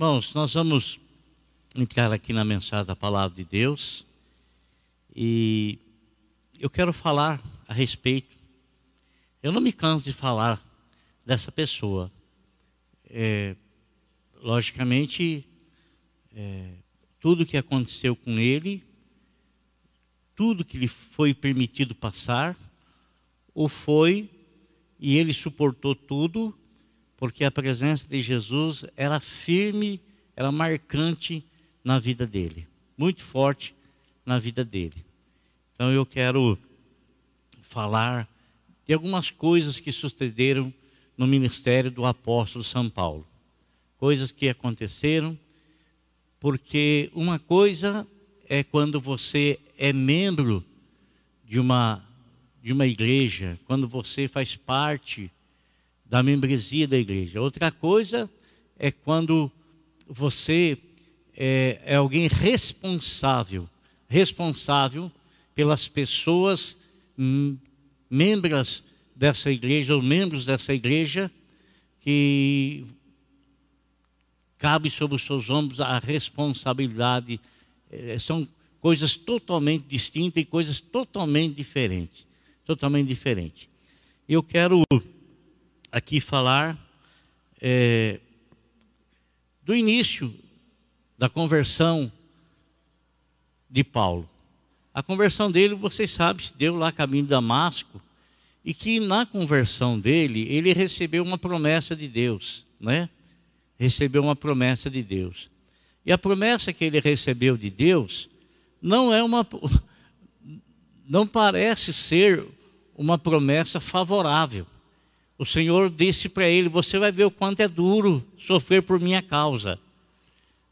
Irmãos, nós vamos entrar aqui na mensagem da palavra de Deus e eu quero falar a respeito. Eu não me canso de falar dessa pessoa. É, logicamente, é, tudo que aconteceu com ele, tudo que lhe foi permitido passar, o foi e ele suportou tudo, porque a presença de Jesus era firme, era marcante na vida dele, muito forte na vida dele. Então eu quero falar de algumas coisas que sucederam no ministério do apóstolo São Paulo. Coisas que aconteceram, porque uma coisa é quando você é membro de uma, de uma igreja, quando você faz parte da membresia da igreja. Outra coisa é quando você é, é alguém responsável, responsável pelas pessoas membros dessa igreja, ou membros dessa igreja, que cabe sobre os seus ombros a responsabilidade. É, são coisas totalmente distintas e coisas totalmente diferentes. Totalmente diferentes. Eu quero aqui falar é, do início da conversão de Paulo. A conversão dele, vocês sabem, se deu lá caminho de Damasco, e que na conversão dele, ele recebeu uma promessa de Deus, né? recebeu uma promessa de Deus. E a promessa que ele recebeu de Deus não é uma não parece ser uma promessa favorável. O Senhor disse para ele: "Você vai ver o quanto é duro sofrer por minha causa",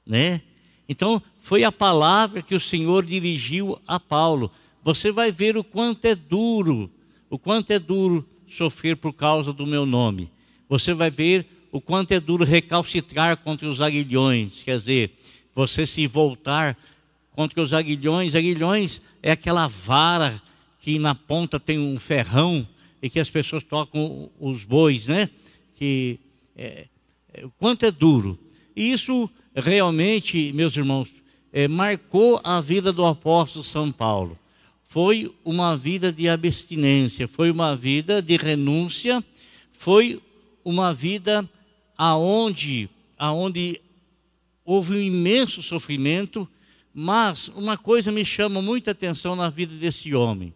né? Então, foi a palavra que o Senhor dirigiu a Paulo. Você vai ver o quanto é duro, o quanto é duro sofrer por causa do meu nome. Você vai ver o quanto é duro recalcitrar contra os aguilhões, quer dizer, você se voltar contra os aguilhões. Aguilhões é aquela vara que na ponta tem um ferrão e que as pessoas tocam os bois, né? Que é, é, o quanto é duro. E isso realmente, meus irmãos, é, marcou a vida do apóstolo São Paulo. Foi uma vida de abstinência, foi uma vida de renúncia, foi uma vida aonde, aonde houve um imenso sofrimento, mas uma coisa me chama muita atenção na vida desse homem.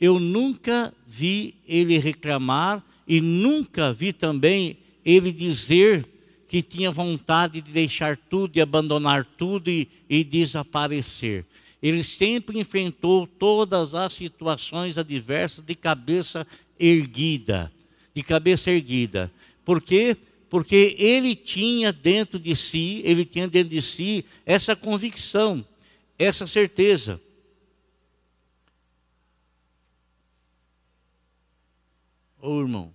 Eu nunca vi ele reclamar e nunca vi também ele dizer que tinha vontade de deixar tudo e abandonar tudo e, e desaparecer. Ele sempre enfrentou todas as situações adversas de cabeça erguida, de cabeça erguida. Por quê? porque ele tinha dentro de si, ele tinha dentro de si essa convicção, essa certeza. Oh, irmão,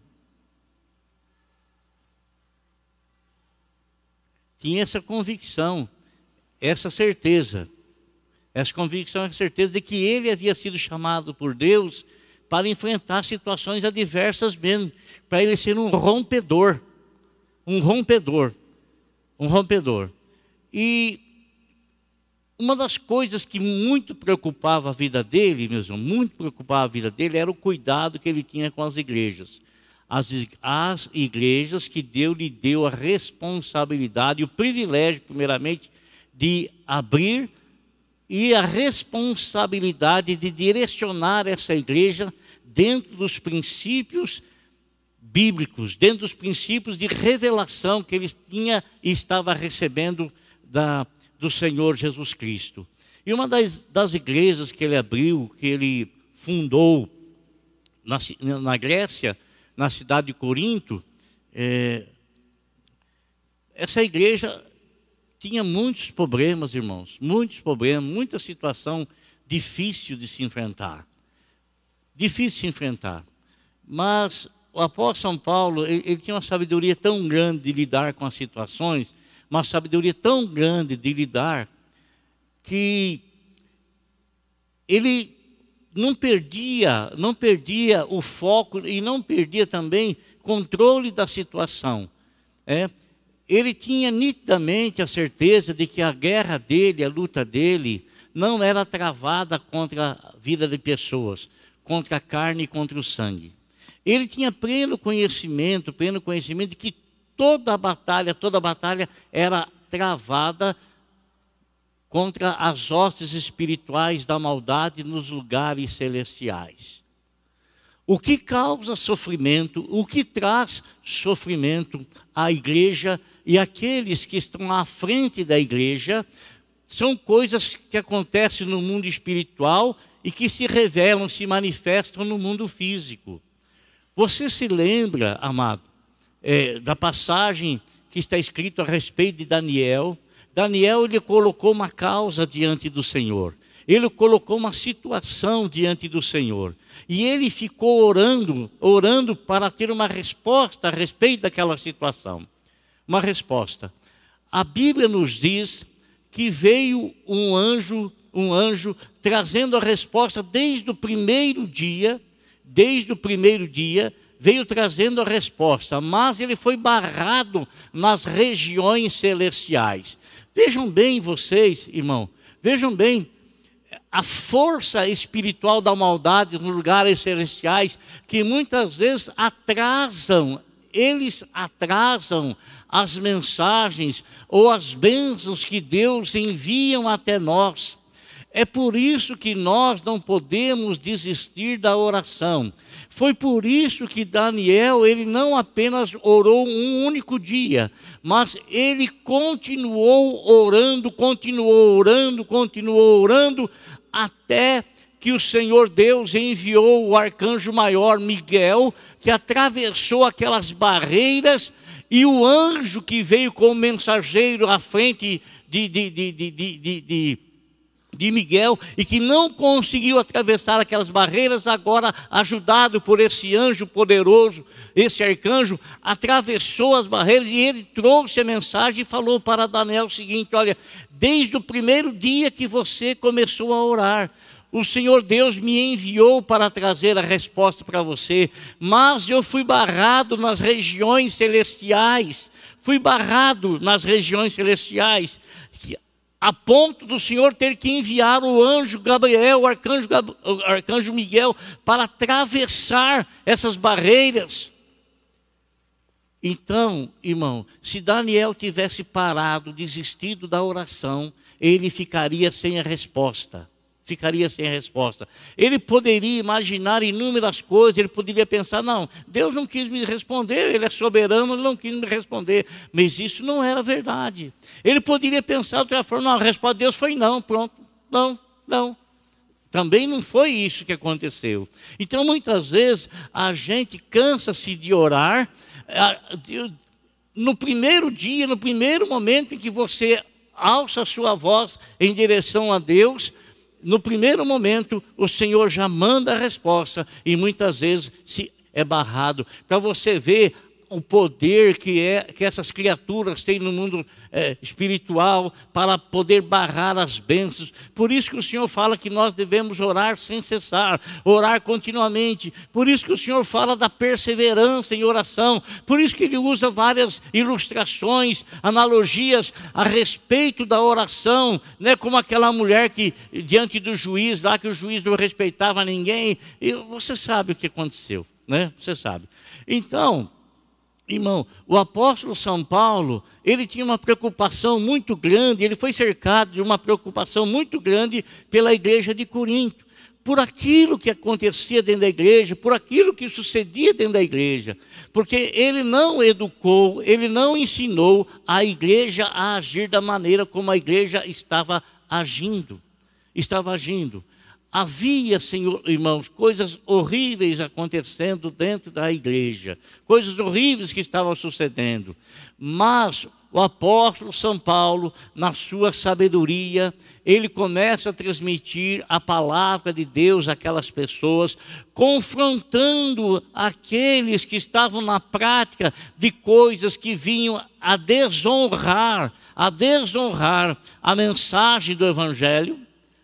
tinha essa convicção, essa certeza, essa convicção, essa certeza de que ele havia sido chamado por Deus para enfrentar situações adversas mesmo, para ele ser um rompedor um rompedor. Um rompedor. E uma das coisas que muito preocupava a vida dele, mesmo, muito preocupava a vida dele, era o cuidado que ele tinha com as igrejas. As, as igrejas que Deus lhe deu a responsabilidade, o privilégio, primeiramente, de abrir e a responsabilidade de direcionar essa igreja dentro dos princípios bíblicos, dentro dos princípios de revelação que ele tinha e estava recebendo da, do Senhor Jesus Cristo. E uma das, das igrejas que ele abriu, que ele fundou na, na Grécia, na cidade de Corinto, é, essa igreja tinha muitos problemas, irmãos, muitos problemas, muita situação difícil de se enfrentar. Difícil de se enfrentar. Mas o apóstolo São Paulo, ele, ele, tinha uma sabedoria tão grande de lidar com as situações, uma sabedoria tão grande de lidar, que ele não perdia, não perdia o foco e não perdia também controle da situação. É? ele tinha nitidamente a certeza de que a guerra dele, a luta dele, não era travada contra a vida de pessoas, contra a carne e contra o sangue. Ele tinha pleno conhecimento, pleno conhecimento de que toda a batalha, toda a batalha era travada contra as hostes espirituais da maldade nos lugares celestiais. O que causa sofrimento, o que traz sofrimento à igreja e aqueles que estão à frente da igreja, são coisas que acontecem no mundo espiritual e que se revelam, se manifestam no mundo físico. Você se lembra, amado, é, da passagem que está escrito a respeito de Daniel? Daniel ele colocou uma causa diante do Senhor. Ele colocou uma situação diante do Senhor. E ele ficou orando, orando para ter uma resposta a respeito daquela situação. Uma resposta. A Bíblia nos diz que veio um anjo, um anjo trazendo a resposta desde o primeiro dia, desde o primeiro dia, veio trazendo a resposta, mas ele foi barrado nas regiões celestiais. Vejam bem vocês, irmão, vejam bem a força espiritual da maldade nos lugares celestiais que muitas vezes atrasam, eles atrasam as mensagens ou as bênçãos que Deus enviam até nós. É por isso que nós não podemos desistir da oração. Foi por isso que Daniel, ele não apenas orou um único dia, mas ele continuou orando, continuou orando, continuou orando, até que o Senhor Deus enviou o arcanjo maior Miguel, que atravessou aquelas barreiras, e o anjo que veio como mensageiro à frente de, de, de, de de Miguel e que não conseguiu atravessar aquelas barreiras, agora ajudado por esse anjo poderoso, esse arcanjo, atravessou as barreiras e ele trouxe a mensagem e falou para Daniel o seguinte: Olha, desde o primeiro dia que você começou a orar, o Senhor Deus me enviou para trazer a resposta para você, mas eu fui barrado nas regiões celestiais. Fui barrado nas regiões celestiais a ponto do Senhor ter que enviar o anjo Gabriel, o arcanjo, o arcanjo Miguel, para atravessar essas barreiras. Então, irmão, se Daniel tivesse parado, desistido da oração, ele ficaria sem a resposta ficaria sem resposta. Ele poderia imaginar inúmeras coisas, ele poderia pensar: não, Deus não quis me responder, Ele é soberano, Ele não quis me responder. Mas isso não era verdade. Ele poderia pensar de outra forma: não, a resposta de Deus foi não, pronto, não, não. Também não foi isso que aconteceu. Então, muitas vezes, a gente cansa-se de orar. No primeiro dia, no primeiro momento em que você alça a sua voz em direção a Deus, no primeiro momento, o Senhor já manda a resposta e muitas vezes se é barrado. Para você ver o poder que, é, que essas criaturas têm no mundo é, espiritual para poder barrar as bênçãos. Por isso que o Senhor fala que nós devemos orar sem cessar, orar continuamente. Por isso que o Senhor fala da perseverança em oração. Por isso que ele usa várias ilustrações, analogias a respeito da oração, né? como aquela mulher que, diante do juiz, lá que o juiz não respeitava ninguém. E você sabe o que aconteceu, né? Você sabe. Então, Irmão, o apóstolo São Paulo, ele tinha uma preocupação muito grande, ele foi cercado de uma preocupação muito grande pela igreja de Corinto, por aquilo que acontecia dentro da igreja, por aquilo que sucedia dentro da igreja, porque ele não educou, ele não ensinou a igreja a agir da maneira como a igreja estava agindo, estava agindo. Havia, Senhor, irmãos, coisas horríveis acontecendo dentro da igreja, coisas horríveis que estavam sucedendo. Mas o apóstolo São Paulo, na sua sabedoria, ele começa a transmitir a palavra de Deus àquelas pessoas, confrontando aqueles que estavam na prática de coisas que vinham a desonrar, a desonrar a mensagem do evangelho,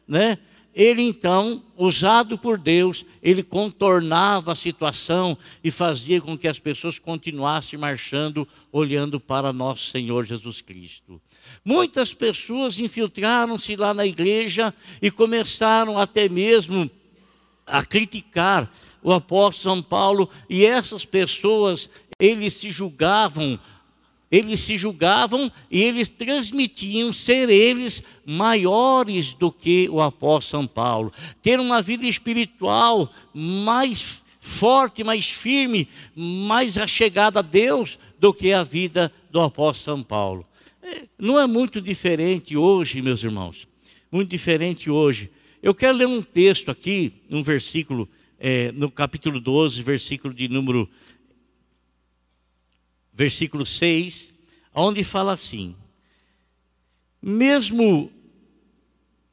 né? Ele então, usado por Deus, ele contornava a situação e fazia com que as pessoas continuassem marchando, olhando para nosso Senhor Jesus Cristo. Muitas pessoas infiltraram-se lá na igreja e começaram até mesmo a criticar o apóstolo São Paulo, e essas pessoas, eles se julgavam eles se julgavam e eles transmitiam ser eles maiores do que o apóstolo São Paulo, ter uma vida espiritual mais forte, mais firme, mais achegada a Deus do que a vida do apóstolo São Paulo. É, não é muito diferente hoje, meus irmãos, muito diferente hoje. Eu quero ler um texto aqui, um versículo, é, no capítulo 12, versículo de número versículo 6, onde fala assim: Mesmo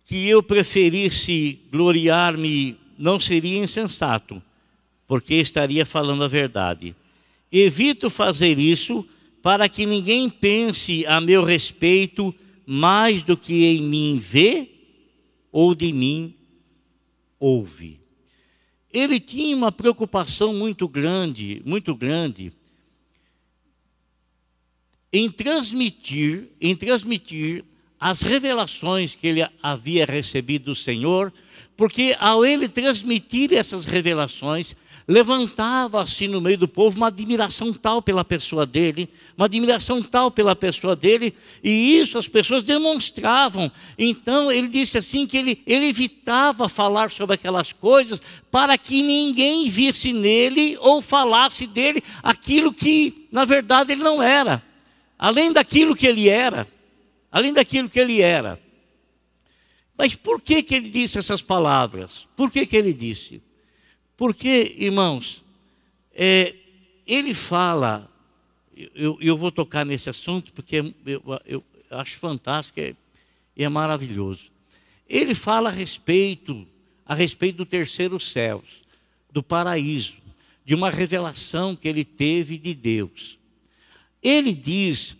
que eu preferisse gloriar-me, não seria insensato, porque estaria falando a verdade. Evito fazer isso para que ninguém pense a meu respeito mais do que em mim vê ou de mim ouve. Ele tinha uma preocupação muito grande, muito grande em transmitir, em transmitir as revelações que ele havia recebido do Senhor, porque ao ele transmitir essas revelações, levantava-se no meio do povo uma admiração tal pela pessoa dele, uma admiração tal pela pessoa dele, e isso as pessoas demonstravam. Então ele disse assim que ele, ele evitava falar sobre aquelas coisas para que ninguém visse nele ou falasse dele aquilo que na verdade ele não era além daquilo que ele era, além daquilo que ele era. Mas por que, que ele disse essas palavras? Por que, que ele disse? Porque, irmãos, é, ele fala, eu, eu vou tocar nesse assunto porque eu, eu acho fantástico e é, é maravilhoso. Ele fala a respeito, a respeito do terceiro céu, do paraíso, de uma revelação que ele teve de Deus. Ele diz,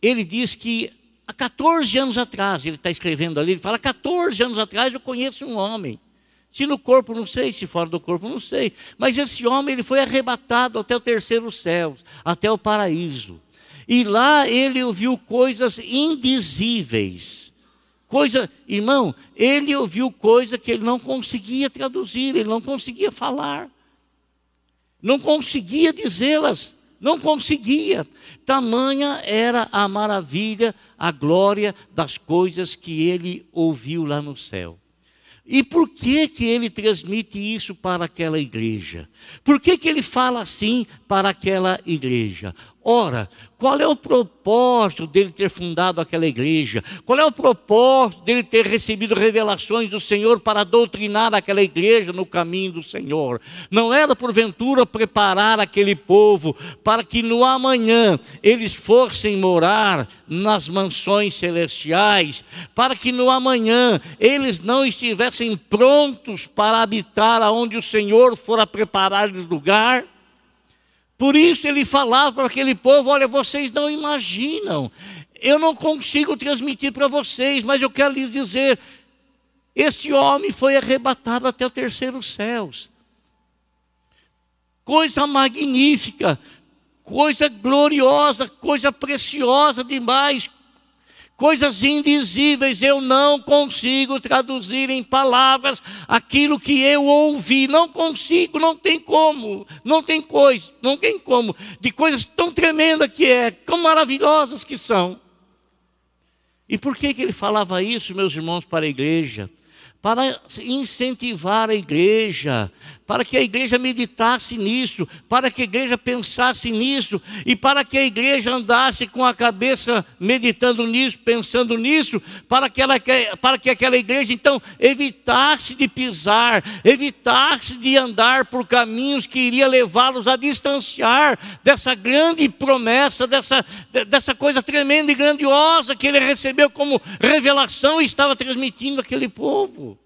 ele diz que há 14 anos atrás, ele está escrevendo ali, ele fala: 14 anos atrás eu conheço um homem. Se no corpo não sei, se fora do corpo não sei. Mas esse homem ele foi arrebatado até o terceiro céu, até o paraíso. E lá ele ouviu coisas indizíveis. Coisa, irmão, ele ouviu coisa que ele não conseguia traduzir, ele não conseguia falar. Não conseguia dizê-las. Não conseguia. Tamanha era a maravilha, a glória das coisas que ele ouviu lá no céu. E por que, que ele transmite isso para aquela igreja? Por que, que ele fala assim para aquela igreja? Ora, qual é o propósito dele ter fundado aquela igreja? Qual é o propósito dele ter recebido revelações do Senhor para doutrinar aquela igreja no caminho do Senhor? Não era porventura preparar aquele povo para que no amanhã eles fossem morar nas mansões celestiais, para que no amanhã eles não estivessem prontos para habitar aonde o Senhor fora preparar-lhes lugar? Por isso ele falava para aquele povo: olha, vocês não imaginam, eu não consigo transmitir para vocês, mas eu quero lhes dizer: este homem foi arrebatado até o terceiro céu. Coisa magnífica, coisa gloriosa, coisa preciosa demais, coisas indizíveis, eu não consigo traduzir em palavras aquilo que eu ouvi, não consigo, não tem como, não tem coisa, não tem como, de coisas tão tremendas que é, tão maravilhosas que são. E por que, que ele falava isso, meus irmãos, para a igreja? Para incentivar a igreja, para que a igreja meditasse nisso, para que a igreja pensasse nisso e para que a igreja andasse com a cabeça meditando nisso, pensando nisso, para que, ela, para que aquela igreja então evitasse de pisar, evitasse de andar por caminhos que iria levá-los a distanciar dessa grande promessa, dessa, dessa coisa tremenda e grandiosa que ele recebeu como revelação e estava transmitindo àquele povo.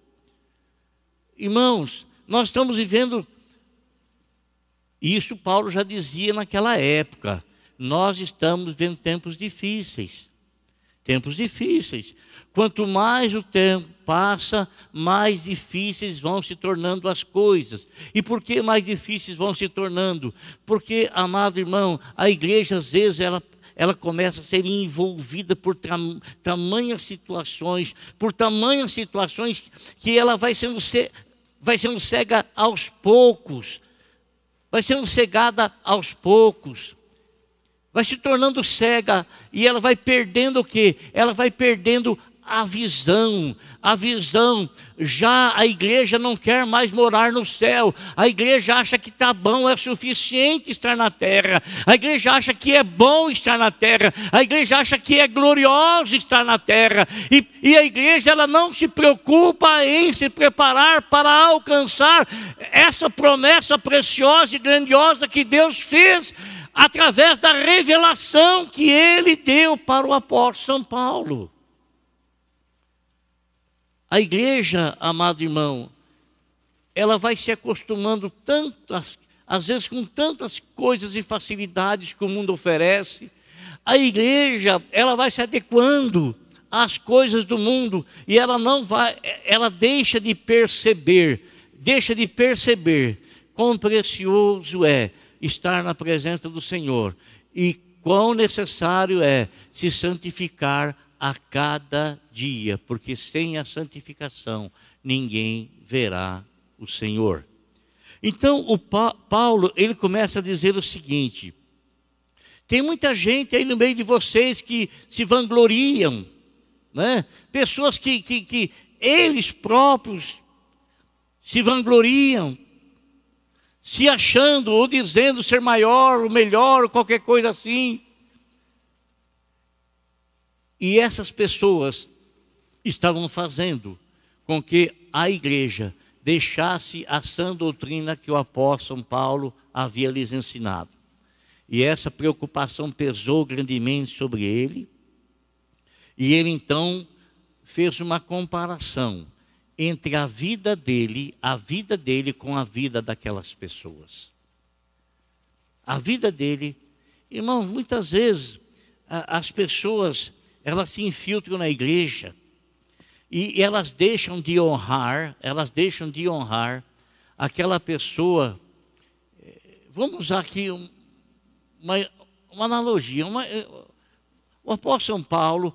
Irmãos, nós estamos vivendo. Isso Paulo já dizia naquela época. Nós estamos vivendo tempos difíceis. Tempos difíceis. Quanto mais o tempo passa, mais difíceis vão se tornando as coisas. E por que mais difíceis vão se tornando? Porque, amado irmão, a igreja às vezes ela ela começa a ser envolvida por tam, tamanhas situações, por tamanhas situações que ela vai sendo, vai sendo cega aos poucos, vai sendo cegada aos poucos, vai se tornando cega e ela vai perdendo o quê? Ela vai perdendo a visão, a visão. Já a igreja não quer mais morar no céu. A igreja acha que está bom, é suficiente estar na terra. A igreja acha que é bom estar na terra. A igreja acha que é glorioso estar na terra. E, e a igreja ela não se preocupa em se preparar para alcançar essa promessa preciosa e grandiosa que Deus fez através da revelação que ele deu para o apóstolo São Paulo. A igreja, amado irmão, ela vai se acostumando tantas, às vezes com tantas coisas e facilidades que o mundo oferece. A igreja, ela vai se adequando às coisas do mundo e ela não vai, ela deixa de perceber, deixa de perceber quão precioso é estar na presença do Senhor e quão necessário é se santificar a cada dia, porque sem a santificação ninguém verá o Senhor. Então o pa Paulo ele começa a dizer o seguinte: tem muita gente aí no meio de vocês que se vangloriam, né? Pessoas que, que, que eles próprios se vangloriam, se achando ou dizendo ser maior, ou melhor, ou qualquer coisa assim. E essas pessoas estavam fazendo com que a igreja deixasse a sã doutrina que o apóstolo Paulo havia lhes ensinado. E essa preocupação pesou grandemente sobre ele. E ele então fez uma comparação entre a vida dele, a vida dele com a vida daquelas pessoas. A vida dele, irmão, muitas vezes as pessoas elas se infiltram na igreja e elas deixam de honrar, elas deixam de honrar aquela pessoa. Eh, vamos usar aqui uma, uma analogia. Uma, eh, o apóstolo São Paulo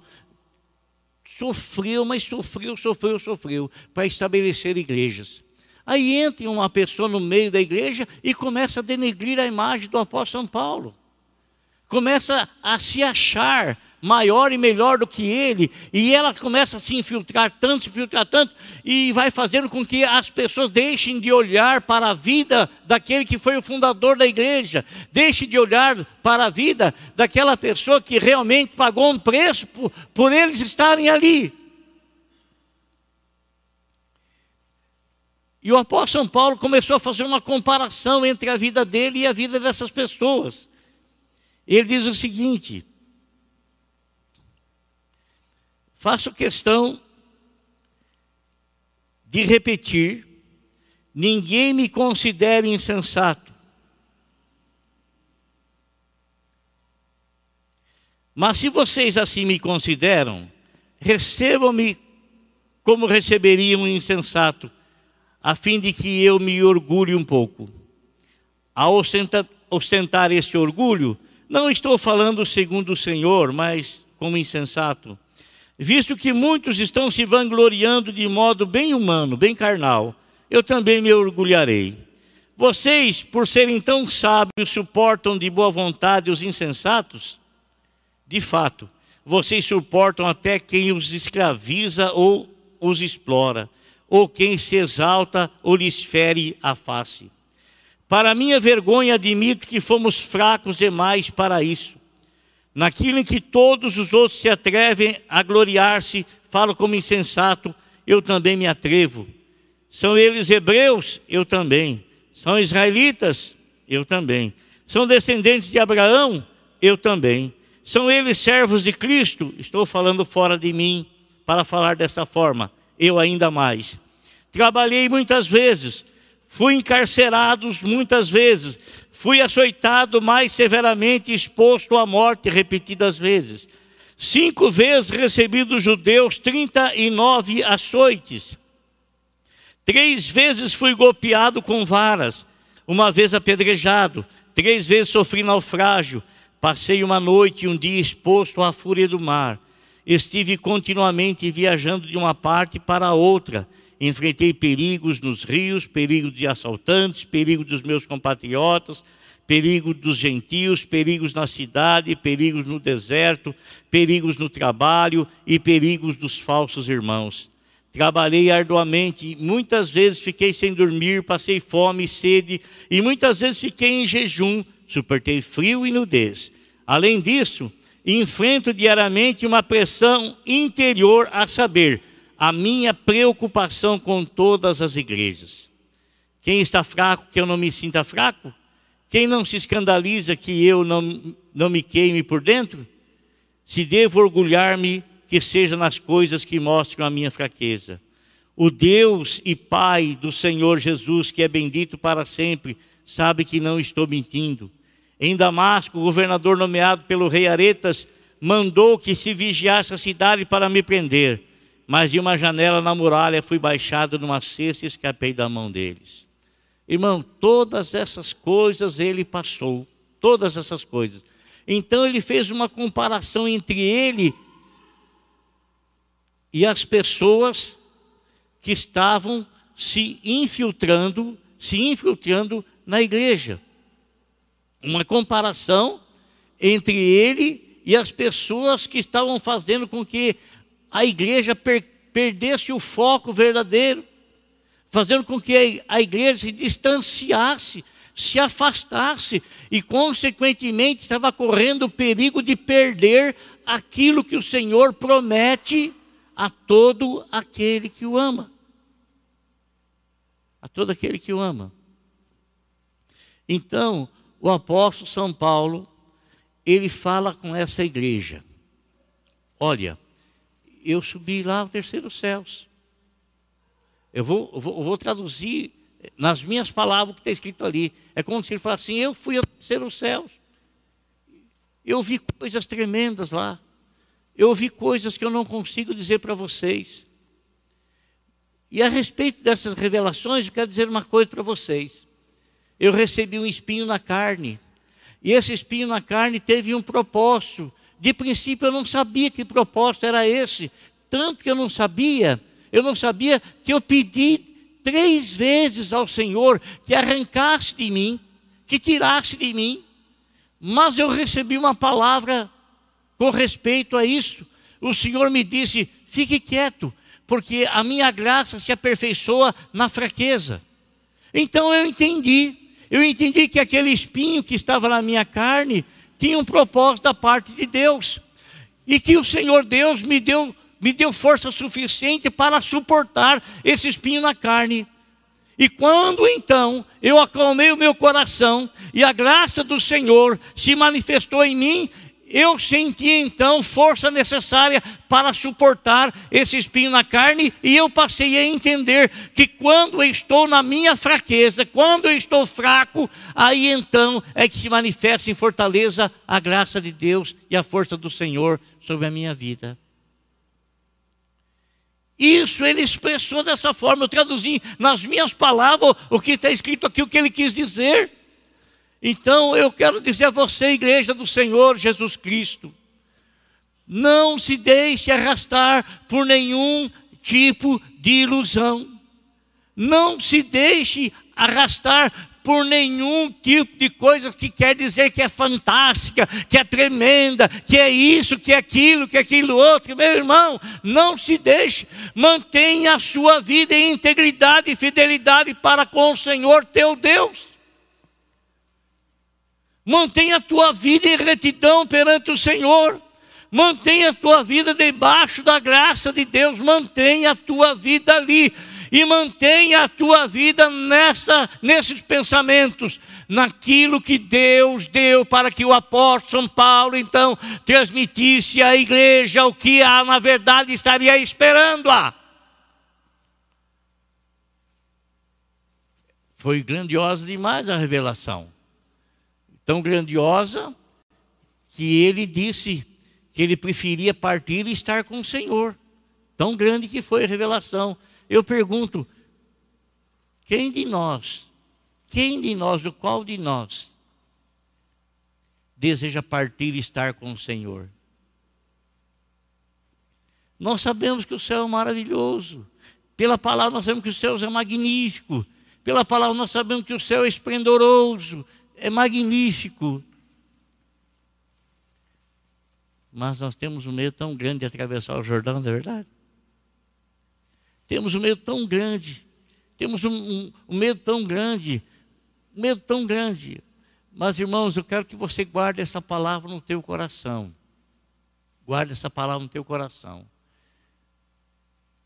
sofreu, mas sofreu, sofreu, sofreu para estabelecer igrejas. Aí entra uma pessoa no meio da igreja e começa a denegrir a imagem do apóstolo São Paulo. Começa a se achar maior e melhor do que ele, e ela começa a se infiltrar tanto, se infiltrar tanto, e vai fazendo com que as pessoas deixem de olhar para a vida daquele que foi o fundador da igreja, deixem de olhar para a vida daquela pessoa que realmente pagou um preço por, por eles estarem ali. E o apóstolo São Paulo começou a fazer uma comparação entre a vida dele e a vida dessas pessoas. Ele diz o seguinte: Faço questão de repetir: ninguém me considere insensato. Mas se vocês assim me consideram, recebam-me como receberiam um insensato, a fim de que eu me orgulhe um pouco. Ao ostentar, ostentar esse orgulho, não estou falando segundo o Senhor, mas como insensato Visto que muitos estão se vangloriando de modo bem humano, bem carnal, eu também me orgulharei. Vocês, por serem tão sábios, suportam de boa vontade os insensatos? De fato, vocês suportam até quem os escraviza ou os explora, ou quem se exalta ou lhes fere a face. Para minha vergonha, admito que fomos fracos demais para isso. Naquilo em que todos os outros se atrevem a gloriar-se, falo como insensato, eu também me atrevo. São eles hebreus? Eu também. São israelitas? Eu também. São descendentes de Abraão? Eu também. São eles servos de Cristo? Estou falando fora de mim para falar dessa forma. Eu ainda mais. Trabalhei muitas vezes, fui encarcerado muitas vezes, Fui açoitado mais severamente, exposto à morte repetidas vezes. Cinco vezes recebi dos judeus 39 açoites. Três vezes fui golpeado com varas, uma vez apedrejado, três vezes sofri naufrágio. Passei uma noite e um dia exposto à fúria do mar. Estive continuamente viajando de uma parte para outra. Enfrentei perigos nos rios, perigos de assaltantes, perigos dos meus compatriotas, perigo dos gentios, perigos na cidade, perigos no deserto, perigos no trabalho e perigos dos falsos irmãos. Trabalhei arduamente, muitas vezes fiquei sem dormir, passei fome e sede, e muitas vezes fiquei em jejum, suportei frio e nudez. Além disso, enfrento diariamente uma pressão interior, a saber, a minha preocupação com todas as igrejas. Quem está fraco, que eu não me sinta fraco? Quem não se escandaliza que eu não, não me queime por dentro? Se devo orgulhar-me, que seja nas coisas que mostram a minha fraqueza. O Deus e Pai do Senhor Jesus, que é bendito para sempre, sabe que não estou mentindo. Em Damasco, o governador nomeado pelo rei Aretas mandou que se vigiasse a cidade para me prender, mas de uma janela na muralha fui baixado numa cesta e escapei da mão deles. Irmão, todas essas coisas ele passou, todas essas coisas. Então ele fez uma comparação entre ele e as pessoas que estavam se infiltrando, se infiltrando na igreja. Uma comparação entre ele e as pessoas que estavam fazendo com que a igreja per perdesse o foco verdadeiro fazendo com que a igreja se distanciasse, se afastasse e, consequentemente, estava correndo o perigo de perder aquilo que o Senhor promete a todo aquele que o ama. A todo aquele que o ama. Então, o apóstolo São Paulo, ele fala com essa igreja: Olha, eu subi lá ao terceiro céus. Eu vou, vou, eu vou traduzir nas minhas palavras o que está escrito ali. É como se ele falasse assim: Eu fui ao terceiro céus. Eu vi coisas tremendas lá. Eu vi coisas que eu não consigo dizer para vocês. E a respeito dessas revelações, eu quero dizer uma coisa para vocês. Eu recebi um espinho na carne. E esse espinho na carne teve um propósito. De princípio eu não sabia que propósito era esse. Tanto que eu não sabia eu não sabia que eu pedi três vezes ao Senhor que arrancasse de mim, que tirasse de mim. Mas eu recebi uma palavra com respeito a isso. O Senhor me disse: fique quieto, porque a minha graça se aperfeiçoa na fraqueza. Então eu entendi, eu entendi que aquele espinho que estava na minha carne tinha um propósito da parte de Deus. E que o Senhor Deus me deu me deu força suficiente para suportar esse espinho na carne. E quando então eu acalmei o meu coração e a graça do Senhor se manifestou em mim, eu senti então força necessária para suportar esse espinho na carne e eu passei a entender que quando eu estou na minha fraqueza, quando eu estou fraco, aí então é que se manifesta em fortaleza a graça de Deus e a força do Senhor sobre a minha vida. Isso ele expressou dessa forma. Eu traduzi nas minhas palavras o que está escrito aqui, o que ele quis dizer. Então eu quero dizer a você, igreja do Senhor Jesus Cristo, não se deixe arrastar por nenhum tipo de ilusão. Não se deixe arrastar por nenhum tipo de coisa que quer dizer que é fantástica, que é tremenda, que é isso, que é aquilo, que é aquilo outro. Meu irmão, não se deixe, mantenha a sua vida em integridade e fidelidade para com o Senhor teu Deus. Mantenha a tua vida em retidão perante o Senhor. Mantenha a tua vida debaixo da graça de Deus. Mantenha a tua vida ali e mantenha a tua vida nessa, nesses pensamentos, naquilo que Deus deu para que o apóstolo São Paulo então transmitisse à igreja o que a, na verdade estaria esperando-a. Foi grandiosa demais a revelação. Tão grandiosa que ele disse que ele preferia partir e estar com o Senhor. Tão grande que foi a revelação. Eu pergunto: quem de nós, quem de nós, o qual de nós, deseja partir e estar com o Senhor? Nós sabemos que o céu é maravilhoso. Pela palavra nós sabemos que o céu é magnífico. Pela palavra nós sabemos que o céu é esplendoroso, é magnífico. Mas nós temos um medo tão grande de atravessar o Jordão, não é verdade? Temos um medo tão grande, temos um, um, um medo tão grande, um medo tão grande. Mas, irmãos, eu quero que você guarde essa palavra no teu coração. Guarde essa palavra no teu coração.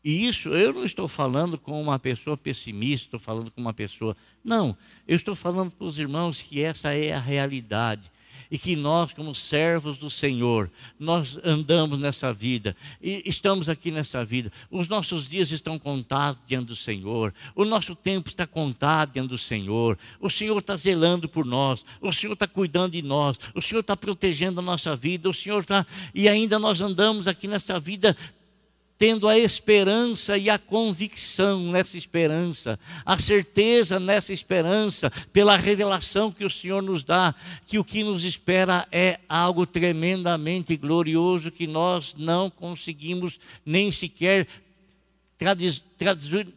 E isso eu não estou falando com uma pessoa pessimista, estou falando com uma pessoa. Não, eu estou falando para os irmãos que essa é a realidade e que nós, como servos do Senhor, nós andamos nessa vida, e estamos aqui nessa vida. Os nossos dias estão contados diante do Senhor, o nosso tempo está contado diante do Senhor. O Senhor está zelando por nós, o Senhor está cuidando de nós, o Senhor está protegendo a nossa vida, o Senhor está. E ainda nós andamos aqui nessa vida tendo a esperança e a convicção nessa esperança, a certeza nessa esperança, pela revelação que o Senhor nos dá, que o que nos espera é algo tremendamente glorioso que nós não conseguimos nem sequer traduzir,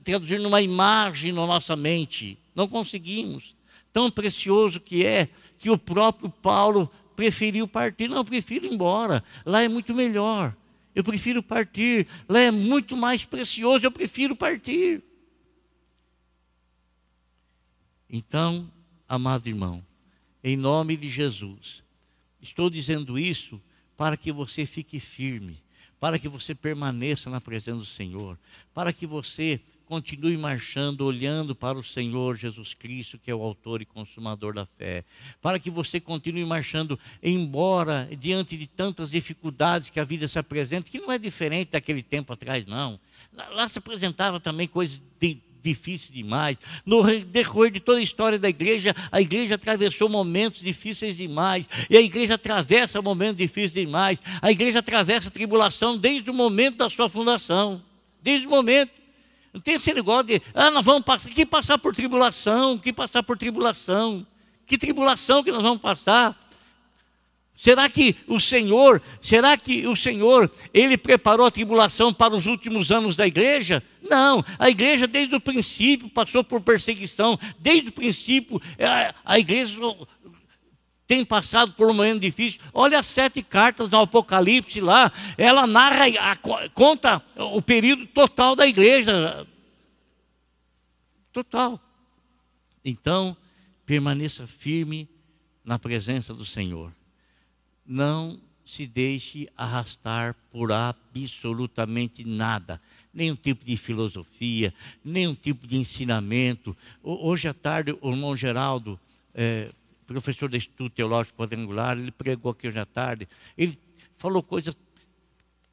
traduzir, numa imagem na nossa mente. Não conseguimos. Tão precioso que é que o próprio Paulo preferiu partir. Não, prefiro ir embora. Lá é muito melhor. Eu prefiro partir. Lá é muito mais precioso, eu prefiro partir. Então, amado irmão, em nome de Jesus, estou dizendo isso para que você fique firme, para que você permaneça na presença do Senhor, para que você continue marchando, olhando para o Senhor Jesus Cristo, que é o autor e consumador da fé. Para que você continue marchando, embora diante de tantas dificuldades que a vida se apresenta, que não é diferente daquele tempo atrás, não. Lá se apresentava também coisas de, difíceis demais. No decorrer de toda a história da igreja, a igreja atravessou momentos difíceis demais. E a igreja atravessa momentos difíceis demais. A igreja atravessa a tribulação desde o momento da sua fundação. Desde o momento. Não tem esse negócio de, ah, nós vamos passar, que passar por tribulação, que passar por tribulação. Que tribulação que nós vamos passar? Será que o Senhor, será que o Senhor, ele preparou a tribulação para os últimos anos da igreja? Não, a igreja desde o princípio passou por perseguição, desde o princípio a, a igreja tem passado por um momento difícil. Olha as sete cartas do Apocalipse lá, ela narra, a, conta o período total da igreja. Total. Então, permaneça firme na presença do Senhor. Não se deixe arrastar por absolutamente nada, nenhum tipo de filosofia, nenhum tipo de ensinamento. Hoje à tarde, o irmão Geraldo é, professor do Instituto Teológico Quadrangular, ele pregou aqui hoje à tarde, ele falou coisas,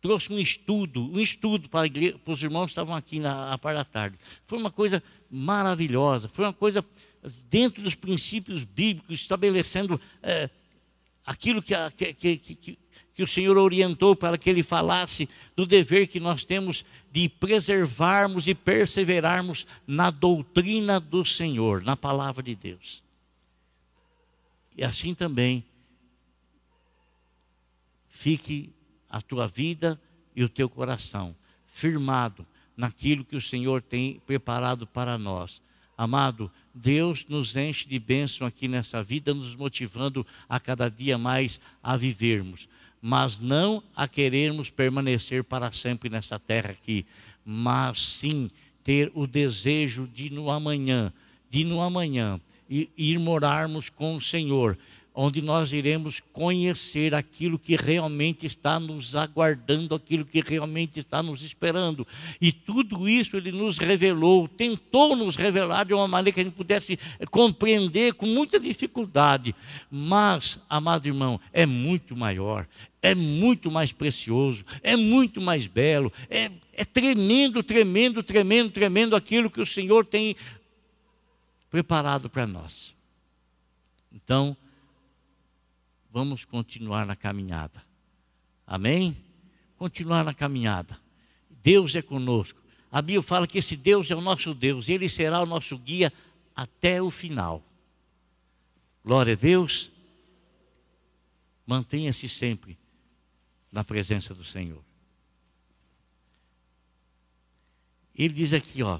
trouxe um estudo, um estudo para, igreja, para os irmãos que estavam aqui na, parte da tarde. Foi uma coisa maravilhosa, foi uma coisa dentro dos princípios bíblicos, estabelecendo é, aquilo que, que, que, que que o Senhor orientou para que ele falasse do dever que nós temos de preservarmos e perseverarmos na doutrina do Senhor, na palavra de Deus. E assim também fique a tua vida e o teu coração firmado naquilo que o Senhor tem preparado para nós. Amado, Deus nos enche de bênção aqui nessa vida, nos motivando a cada dia mais a vivermos, mas não a querermos permanecer para sempre nessa terra aqui, mas sim ter o desejo de no amanhã, de no amanhã e ir morarmos com o Senhor, onde nós iremos conhecer aquilo que realmente está nos aguardando, aquilo que realmente está nos esperando. E tudo isso ele nos revelou, tentou nos revelar de uma maneira que a gente pudesse compreender com muita dificuldade. Mas, amado irmão, é muito maior, é muito mais precioso, é muito mais belo, é, é tremendo, tremendo, tremendo, tremendo aquilo que o Senhor tem preparado para nós. Então, vamos continuar na caminhada. Amém? Continuar na caminhada. Deus é conosco. A Bíblia fala que esse Deus é o nosso Deus, ele será o nosso guia até o final. Glória a Deus. Mantenha-se sempre na presença do Senhor. Ele diz aqui, ó,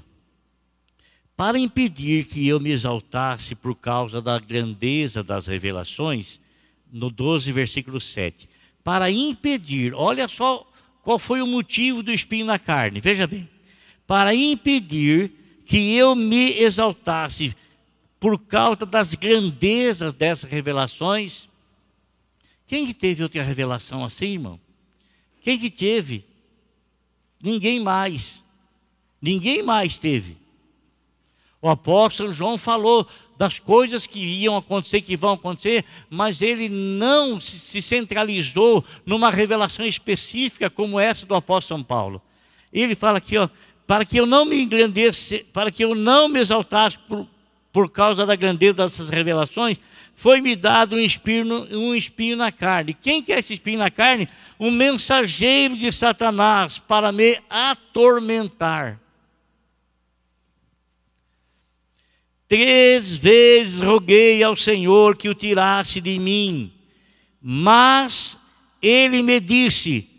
para impedir que eu me exaltasse por causa da grandeza das revelações, no 12, versículo 7. Para impedir, olha só qual foi o motivo do espinho na carne, veja bem. Para impedir que eu me exaltasse por causa das grandezas dessas revelações. Quem que teve outra revelação assim, irmão? Quem que teve? Ninguém mais. Ninguém mais teve. O apóstolo João falou das coisas que iam acontecer, que vão acontecer, mas ele não se centralizou numa revelação específica como essa do apóstolo São Paulo. Ele fala aqui, ó, para que eu não me engrandesse, para que eu não me exaltasse por, por causa da grandeza dessas revelações, foi-me dado um espinho, um espinho na carne. Quem que é esse espinho na carne? Um mensageiro de Satanás para me atormentar. Três vezes roguei ao Senhor que o tirasse de mim, mas ele me disse: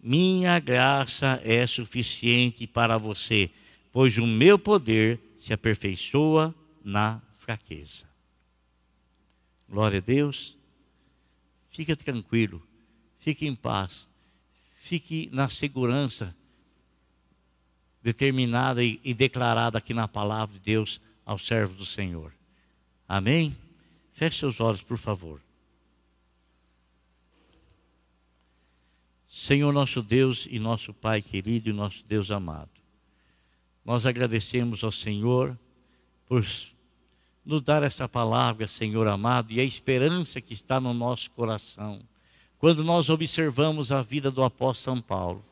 Minha graça é suficiente para você, pois o meu poder se aperfeiçoa na fraqueza. Glória a Deus. Fique tranquilo, fique em paz, fique na segurança determinada e declarada aqui na palavra de Deus ao servo do Senhor. Amém? Feche seus olhos, por favor. Senhor nosso Deus e nosso Pai querido e nosso Deus amado, nós agradecemos ao Senhor por nos dar essa palavra, Senhor amado, e a esperança que está no nosso coração, quando nós observamos a vida do apóstolo São Paulo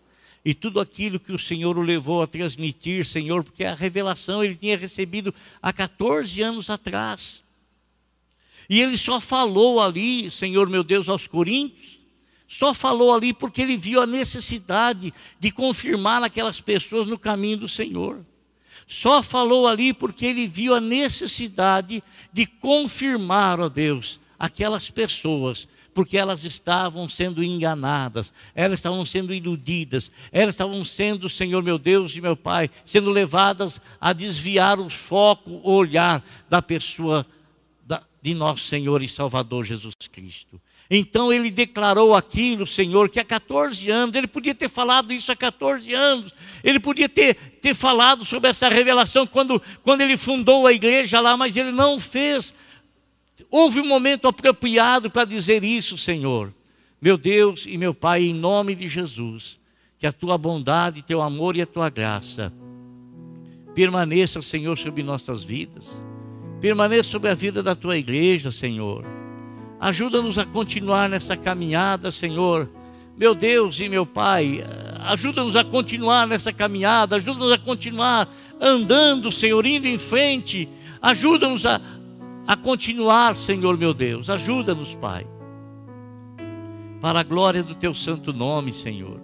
e tudo aquilo que o Senhor o levou a transmitir, Senhor, porque a revelação ele tinha recebido há 14 anos atrás. E ele só falou ali, Senhor meu Deus, aos Coríntios, só falou ali porque ele viu a necessidade de confirmar aquelas pessoas no caminho do Senhor. Só falou ali porque ele viu a necessidade de confirmar, ó Deus, aquelas pessoas porque elas estavam sendo enganadas, elas estavam sendo iludidas, elas estavam sendo, Senhor meu Deus e meu Pai, sendo levadas a desviar o foco, o olhar da pessoa de nosso Senhor e Salvador Jesus Cristo. Então ele declarou aquilo, Senhor, que há 14 anos, ele podia ter falado isso há 14 anos, ele podia ter, ter falado sobre essa revelação quando, quando ele fundou a igreja lá, mas ele não fez, Houve um momento apropriado para dizer isso, Senhor. Meu Deus e meu Pai, em nome de Jesus, que a tua bondade, teu amor e a tua graça permaneça, Senhor, sobre nossas vidas. Permaneça sobre a vida da tua igreja, Senhor. Ajuda-nos a continuar nessa caminhada, Senhor. Meu Deus e meu Pai, ajuda-nos a continuar nessa caminhada, ajuda-nos a continuar andando, Senhor, indo em frente. Ajuda-nos a, a continuar, Senhor meu Deus. Ajuda-nos, Pai. Para a glória do teu santo nome, Senhor.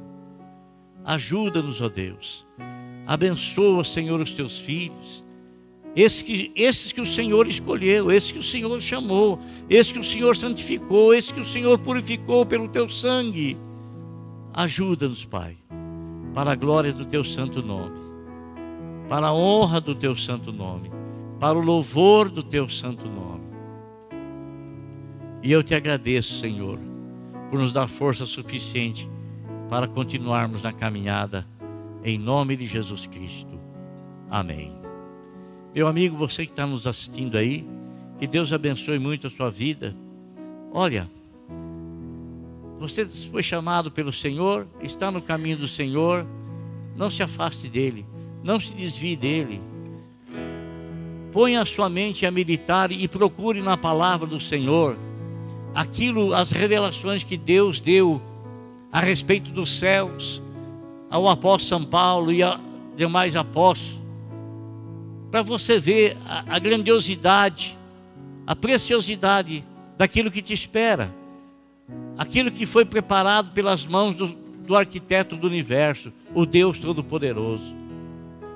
Ajuda-nos, ó Deus. Abençoa, Senhor, os teus filhos. Esses que, esses que o Senhor escolheu, esses que o Senhor chamou, esses que o Senhor santificou, esses que o Senhor purificou pelo teu sangue. Ajuda-nos, Pai, para a glória do teu santo nome, para a honra do teu santo nome para o louvor do teu santo nome. E eu te agradeço, Senhor, por nos dar força suficiente para continuarmos na caminhada, em nome de Jesus Cristo. Amém. Meu amigo, você que está nos assistindo aí, que Deus abençoe muito a sua vida. Olha, você foi chamado pelo Senhor, está no caminho do Senhor, não se afaste dele, não se desvie dele Ponha a sua mente a meditar e procure na palavra do Senhor aquilo, as revelações que Deus deu a respeito dos céus ao apóstolo São Paulo e a demais apóstolos, para você ver a, a grandiosidade, a preciosidade daquilo que te espera. aquilo que foi preparado pelas mãos do, do arquiteto do universo, o Deus Todo-Poderoso.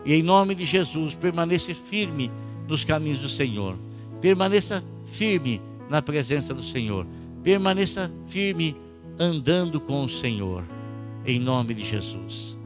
E em nome de Jesus, permaneça firme nos caminhos do Senhor, permaneça firme na presença do Senhor, permaneça firme andando com o Senhor, em nome de Jesus.